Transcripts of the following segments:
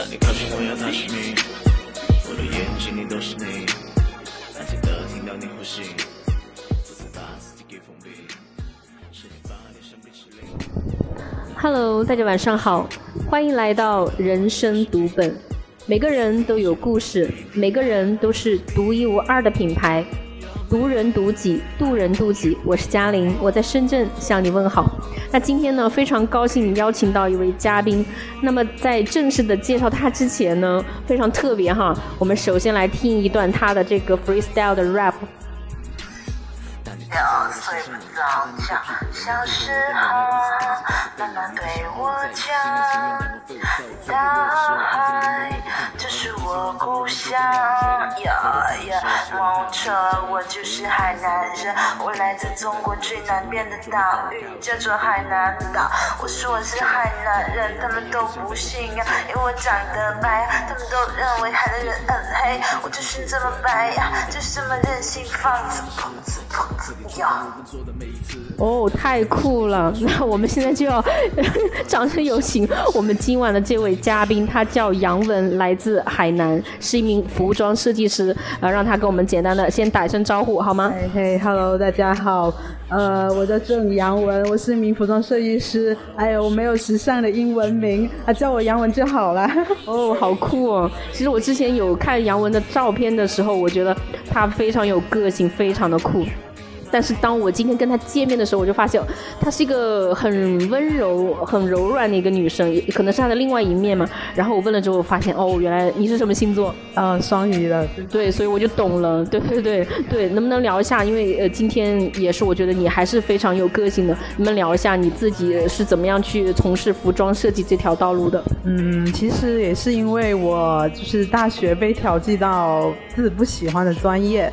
当你靠近我要那是你，我的眼睛里都是你，安静的听到你呼吸，不再把自己给封闭，是你把你生逼吃力。Hello，大家晚上好，欢迎来到人生读本。每个人都有故事，每个人都是独一无二的品牌。读人读己，渡人渡己。我是嘉玲，我在深圳向你问好。那今天呢，非常高兴邀请到一位嘉宾。那么在正式的介绍他之前呢，非常特别哈，我们首先来听一段他的这个 freestyle 的 rap。要睡不着觉，小时候妈妈对我讲，大海我故乡。呀呀，梦车，我就是海南人，我来自中国最南边的岛屿，叫做海南岛。我说我是海南人，他们都不信啊，因为我长得白，他们都认为海南人很黑。我就是这么白呀，就是这么任性放肆，砰子砰子呀。哦，太酷了！那我们现在就要 掌声有请我们今晚的这位嘉宾，他叫杨文，来自海南，是一名服装设计师。呃，让他跟我们简单的先打一声招呼，好吗？嘿嘿，Hello，大家好，呃，我叫郑杨文，我是一名服装设计师。哎呦，我没有时尚的英文名，啊，叫我杨文就好了。哦，好酷哦！其实我之前有看杨文的照片的时候，我觉得他非常有个性，非常的酷。但是当我今天跟她见面的时候，我就发现她是一个很温柔、很柔软的一个女生，也可能是她的另外一面嘛。然后我问了之后，发现哦，原来你是什么星座？呃，双鱼的，对，所以我就懂了。对对对对，能不能聊一下？因为呃，今天也是我觉得你还是非常有个性的，能不能聊一下你自己是怎么样去从事服装设计这条道路的？嗯，其实也是因为我就是大学被调剂到自己不喜欢的专业，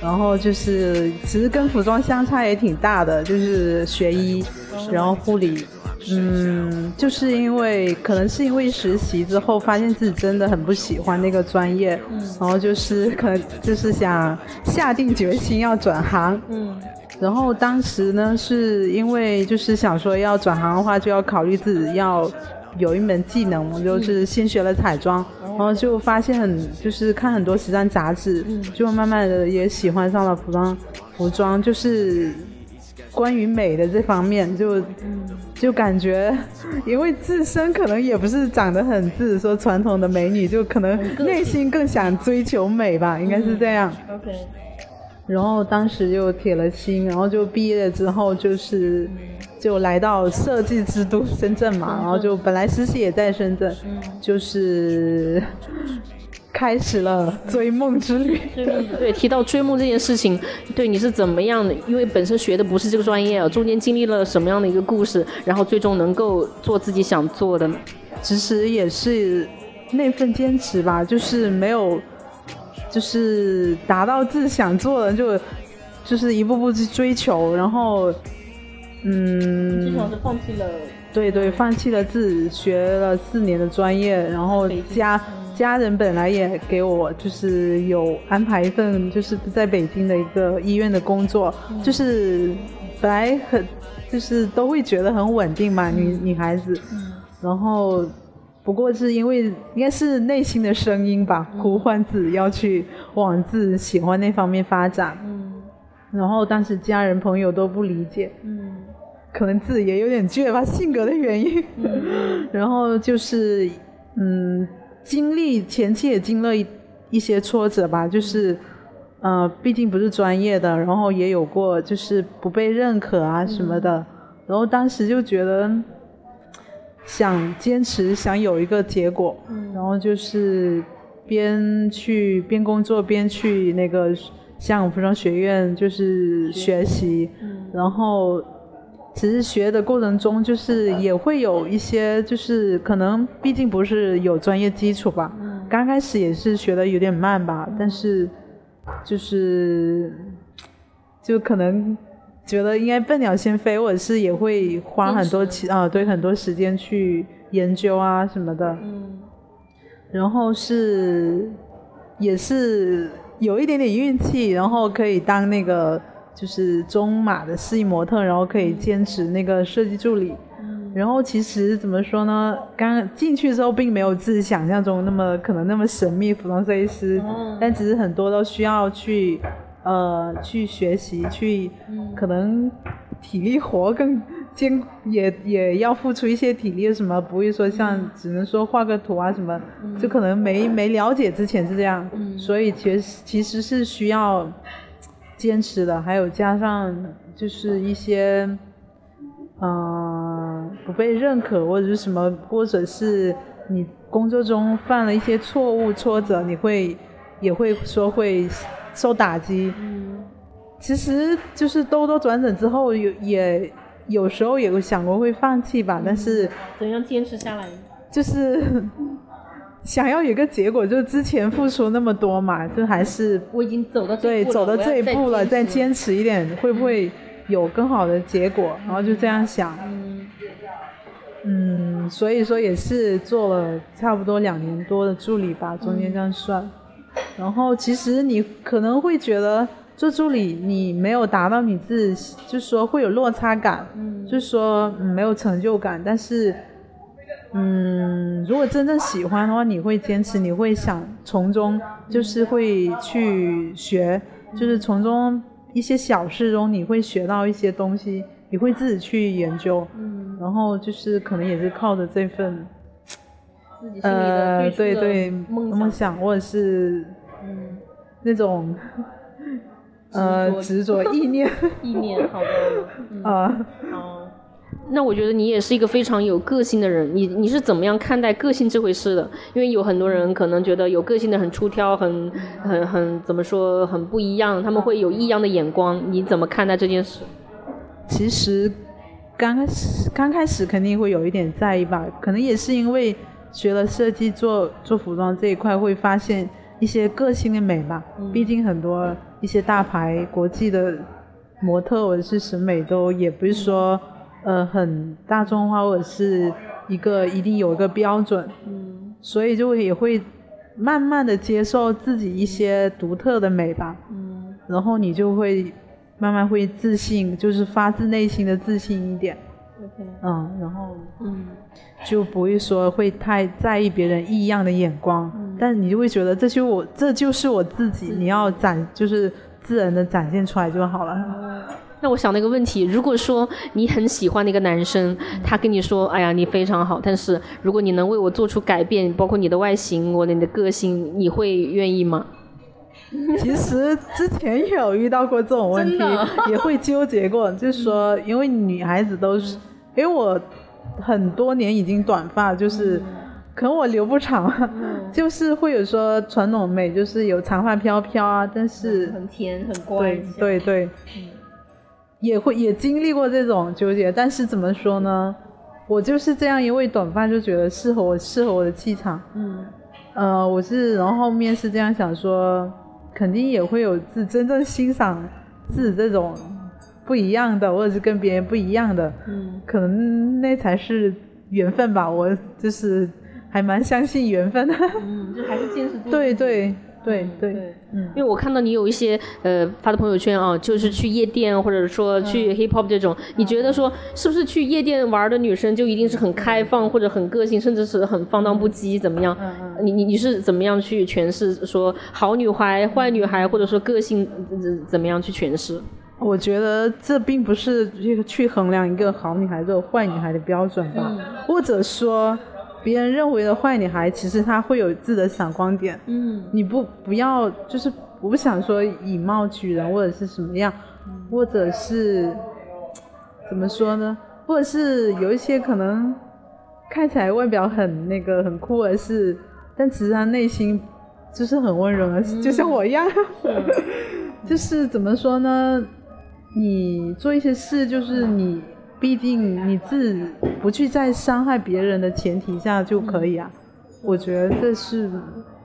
然后就是其实跟服装相差也挺大的，就是学医，然后护理。嗯，就是因为可能是因为实习之后发现自己真的很不喜欢那个专业，然后就是可能就是想下定决心要转行。嗯。然后当时呢，是因为就是想说要转行的话，就要考虑自己要有一门技能，我就是先学了彩妆，然后就发现很就是看很多时尚杂志，就慢慢的也喜欢上了服装，服装就是关于美的这方面，就就感觉，因为自身可能也不是长得很自己说传统的美女，就可能内心更想追求美吧，应该是这样。，OK，然后当时就铁了心，然后就毕业了之后就是就来到设计之都深圳嘛，然后就本来实习也在深圳，就是开始了 追梦之旅。对，提到追梦这件事情，对你是怎么样的？因为本身学的不是这个专业啊，中间经历了什么样的一个故事，然后最终能够做自己想做的呢？其实也是那份坚持吧，就是没有，就是达到自己想做的，就就是一步步去追求，然后，嗯，是放弃了。对对，放弃了自己学了四年的专业，然后北京家家人本来也给我就是有安排一份就是在北京的一个医院的工作，就是本来很就是都会觉得很稳定嘛，女女孩子，然后不过是因为应该是内心的声音吧，呼唤自己要去往自己喜欢那方面发展，嗯。然后当时家人朋友都不理解，嗯。可能自己也有点倔吧，性格的原因。嗯。然后就是，嗯，经历前期也经历一一些挫折吧，就是，呃，毕竟不是专业的，然后也有过就是不被认可啊什么的，然后当时就觉得想坚持，想有一个结果，然后就是边去边工作边去那个香港服装学院就是学习，然后其实学的过程中，就是也会有一些，就是可能毕竟不是有专业基础吧，刚开始也是学的有点慢吧，但是就是就可能觉得应该笨鸟先飞，或者是也会花很多期啊，对很多时间去研究啊什么的，嗯。然后是也是有一点点运气，然后可以当那个就是中码的示意模特，然后可以兼职那个设计助理。然后其实怎么说呢？刚进去之后，并没有自己想象中那么可能那么神秘服装设计师，哦。但其实很多都需要去呃去学习，去可能体力活更艰也也要付出一些体力什么，不会说像只能说画个图啊什么，就可能没没了解之前是这样，所以其实其实是需要坚持的，还有加上就是一些。嗯，不被认可或者是什么，或者是你工作中犯了一些错误、挫折，你会也会说会受打击。嗯其实就是兜兜转转之后，有也有时候也有想过会放弃吧，但是怎样坚持下来？就是想要有一个结果，就是之前付出那么多嘛，就还是我已经走到这一步了对走到这一步了，再坚持一点，会不会有更好的结果？然后就这样想。嗯嗯，所以说也是做了差不多两年多的助理吧，中间这样算。然后其实你可能会觉得做助理你没有达到你自己，就是说会有落差感，嗯就是说、嗯、没有成就感。但是，嗯，如果真正喜欢的话，你会坚持，你会想从中就是会去学，就是从中一些小事中你会学到一些东西，你会自己去研究。嗯，然后就是可能也是靠着这份自己心里的呃，对对梦梦想或者是嗯，那种呃执着 意念意念，好的，嗯，啊，好。那我觉得你也是一个非常有个性的人，你你是怎么样看待个性这回事的？因为有很多人可能觉得有个性的很出挑，很很很怎么说很不一样，他们会有异样的眼光，你怎么看待这件事？其实刚开始刚开始肯定会有一点在意吧，可能也是因为学了设计做做服装这一块，会发现一些个性的美吧。毕竟很多一些大牌国际的模特或者是审美都也不是说呃很大众化，或者是一个一定有一个标准。嗯所以就也会慢慢的接受自己一些独特的美吧，嗯然后你就会慢慢会自信，就是发自内心的自信一点，，OK，嗯，然后嗯就不会说会太在意别人异样的眼光，嗯但你就会觉得这就我这就是我自己，你要展就是自然的展现出来就好了。那我想那个问题，如果说你很喜欢那个男生，他跟你说，哎呀，你非常好，但是如果你能为我做出改变，包括你的外形或者你的个性，你会愿意吗？其实之前也有遇到过这种问题，也会纠结过，就是说，因为女孩子都是，因为我很多年已经短发，就是可能我留不长，就是会有说传统美，就是有长发飘飘啊，但是很甜，很乖对对。对，也会也经历过这种纠结，但是怎么说呢？我就是这样，因为短发就觉得适合我，适合我的气场。嗯呃，我是，然后后面是这样想说，肯定也会有自真正欣赏自己这种不一样的，或者是跟别人不一样的，嗯可能那才是缘分吧。我就是还蛮相信缘分的。嗯，就还是坚持住。对对对嗯对，嗯。因为我看到你有一些呃发的朋友圈啊，就是去夜店或者说去 hip hop 这种，你觉得说是不是去夜店玩的女生就一定是很开放或者很个性，甚至是很放荡不羁怎么样？嗯你你你是怎么样去诠释说好女孩、坏女孩，或者说个性呃怎么样去诠释？我觉得这并不是这个去衡量一个好女孩或者坏女孩的标准吧，嗯。或者说别人认为的坏女孩，其实她会有自己的闪光点。嗯你不不要，就是我不想说以貌取人或者是什么样，或者是怎么说呢？或者是有一些可能看起来外表很那个很酷的是，但其实他内心就是很温柔的，就像我一样。就是怎么说呢？你做一些事，就是你毕竟你自己不去在伤害别人的前提下就可以啊。我觉得这是，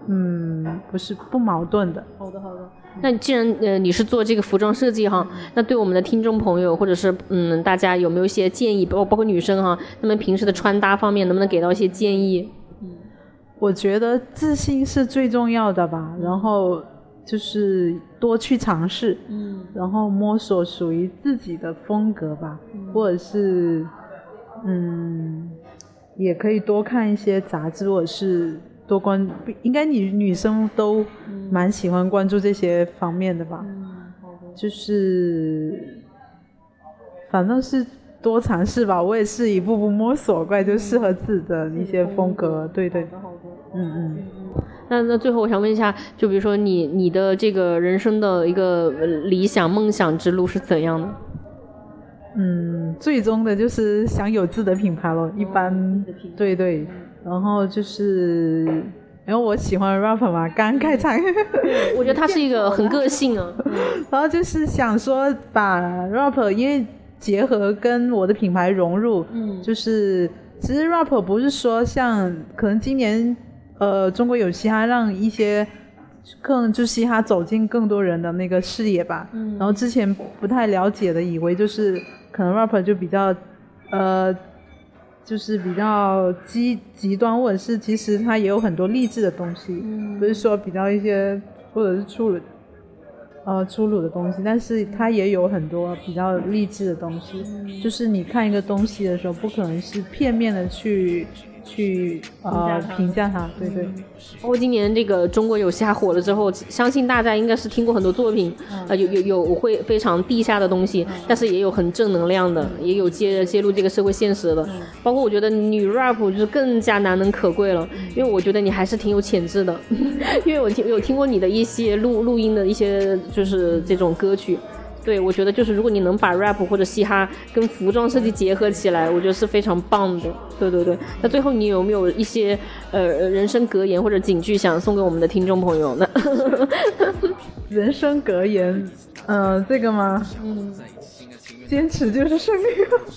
嗯，不是不矛盾的。好的好的。那既然呃你是做这个服装设计哈，那对我们的听众朋友或者是嗯大家有没有一些建议，包包括女生哈，她们平时的穿搭方面能不能给到一些建议？嗯我觉得自信是最重要的吧，然后就是多去尝试，嗯然后摸索属于自己的风格吧，或者是嗯，也可以多看一些杂志，或者是多关，应该女女生都蛮喜欢关注这些方面的吧。就是，反正是多尝试吧。我也是一步步摸索过来，就适合自己的一些风格。对对，嗯嗯。那那最后我想问一下，就比如说你你的这个人生的一个呃理想梦想之路是怎样的？嗯，最终的就是想有自己的品牌咯。一般，对对，然后就是，因为我喜欢 rap 嘛，刚开场，我觉得他是一个 很个性啊。然后就是想说把 rap 因为结合跟我的品牌融入，嗯就是其实 rap 不是说像可能今年呃中国有嘻哈让一些更就嘻哈走进更多人的那个视野吧，嗯然后之前不太了解的以为就是可能 rap 就比较呃。就是比较极极端，或者是其实它也有很多励志的东西，嗯不是说比较一些或者是粗鲁呃粗鲁的东西，但是它也有很多比较励志的东西。就是你看一个东西的时候，不可能是片面的去去呃评价他，对对。包括今年这个中国有嘻哈火了之后，相信大家应该是听过很多作品，呃，有有有会非常地下的东西，但是也有很正能量的，也有揭揭露这个社会现实的。包括我觉得女 rap 就是更加难能可贵了，因为我觉得你还是挺有潜质的，因为我听有听过你的一些录录音的一些就是这种歌曲。对，我觉得就是如果你能把 rap 或者嘻哈跟服装设计结合起来，我觉得是非常棒的。对对对，那最后你有没有一些呃人生格言或者警句想送给我们的听众朋友呢？人生格言，呃，这个吗？嗯，坚持就是胜利。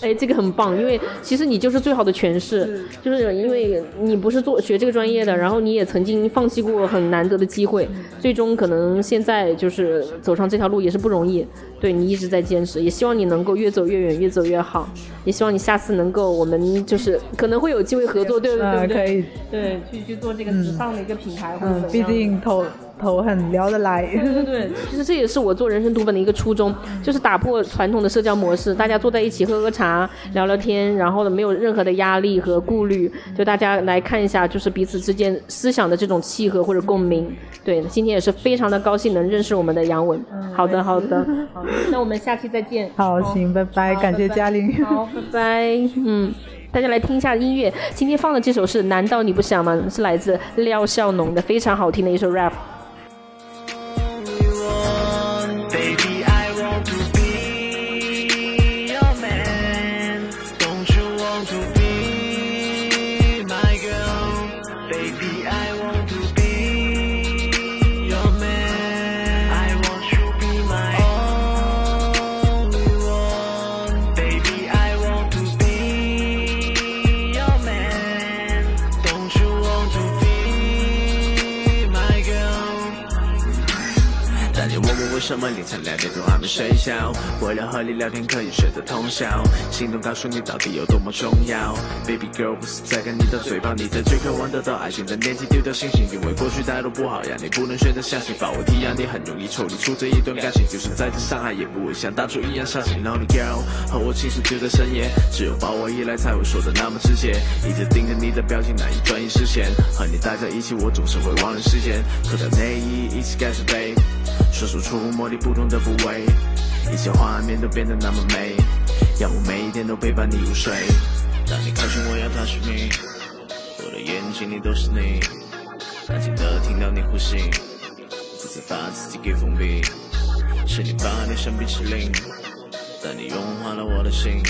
哎，这个很棒，因为其实你就是最好的诠释，就是因为你不是做学这个专业的，然后你也曾经放弃过很难得的机会，最终可能现在就是走上这条路也是不容易。对你一直在坚持，也希望你能够越走越远，越走越好。也希望你下次能够，我们就是可能会有机会合作，对不对？呃，对可以，对，去去做这个时尚的一个品牌，或者嗯，毕怎么样竟头头很聊得来。对对对，其实这也是我做人生读本的一个初衷，就是打破传统的社交模式，大家坐在一起喝喝茶、聊聊天，然后呢没有任何的压力和顾虑，就大家来看一下，就是彼此之间思想的这种契合或者共鸣。对，今天也是非常的高兴能认识我们的杨文。好的，好的，好，那我们下期再见。好，行，拜拜，感谢嘉玲。好，拜拜。嗯，大家来听一下音乐。今天放的这首是《难道你不想吗》，是来自廖笑农的非常好听的一首 rap。什么凌晨两点钟还没睡觉，为了和你聊天可以睡得通宵，心动告诉你到底有多么重要。Baby girl 不是在看你的嘴巴，你在最渴望得到爱情的年纪丢掉信心，因为过去太多不好，让你不能选择相信，把我提让你很容易抽离出这一段感情，就算再次伤害也不会像当初一样伤心。Lonely girl 和我倾诉就在深夜，只有把我依赖才会说的那么直接，一直盯着你的表情难以转移视线，和你待在一起我总是会忘了时间，脱掉内衣一起盖着被。说出触摸你不同的部位，一切画面都变得那么美，让我每一天都陪伴你入睡。当你靠近我要 touch me，我的眼睛里都是你，安静的听到你呼吸，不再把自己给封闭，是你把你生逼吃令，但你融化了我的心，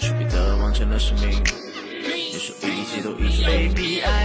区别的完成了使命，你说一切都已经 Baby I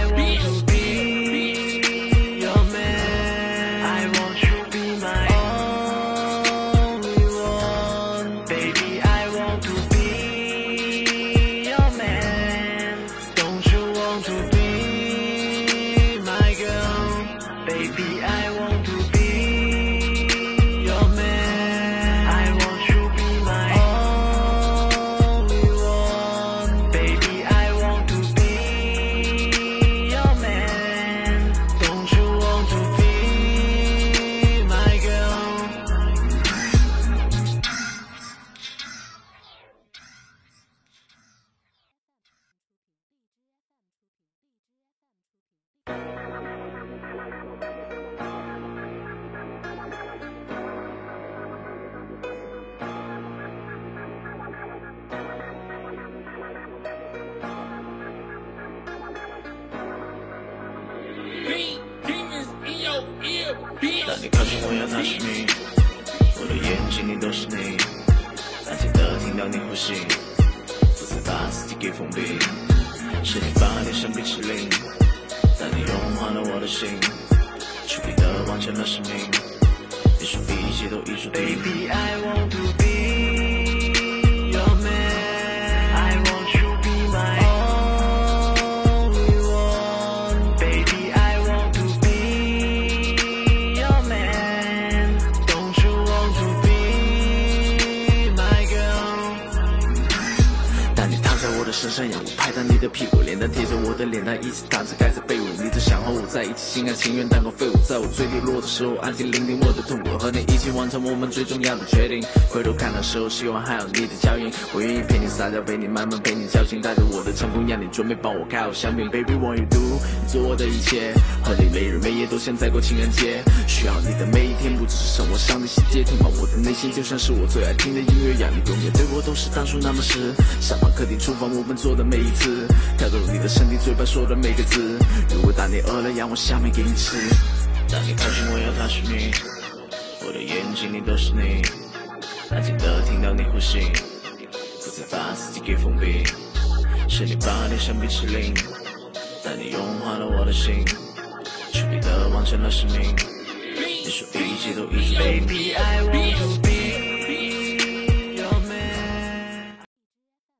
当你靠近我要那是你，我的眼睛里都是你，安静的听到你呼吸，不再把自己给封闭，是你把脸像冰淇淋，当你融化了我的心，猝地的完成了使命，你说一切都已注定。Baby, I want to 身上，让我拍打你的屁股，脸蛋贴着我的脸蛋，一起躺着盖着被窝，你只想和我在一起，心甘情愿当个废物，在我最低落的时候，安静聆听我的痛苦，和你一起完成我们最重要的决定。回头看的时候，希望还有你的脚印，我愿意陪你撒娇，陪你慢慢陪你矫情，带着我的成功，让你准备帮我开好香槟。Baby want you do，你做我的一切，和你每日每夜都像在过情人节，需要你的每一天，不只是生活上的细节，听完我的内心就像是我最爱听的音乐，让你永远对我都是当初那么实。沙发、客厅、厨房，我们做的每一次，跳动你的身体，嘴巴说的每个字。如果当你饿了，让我下面给你吃。当你靠近我，要踏实你，我的眼睛里都是你，安静的听到你呼吸，不再把自己给封闭。是你把你像冰淇淋，但你融化了我的心，彻底的忘记了使命，你说一切都已经被。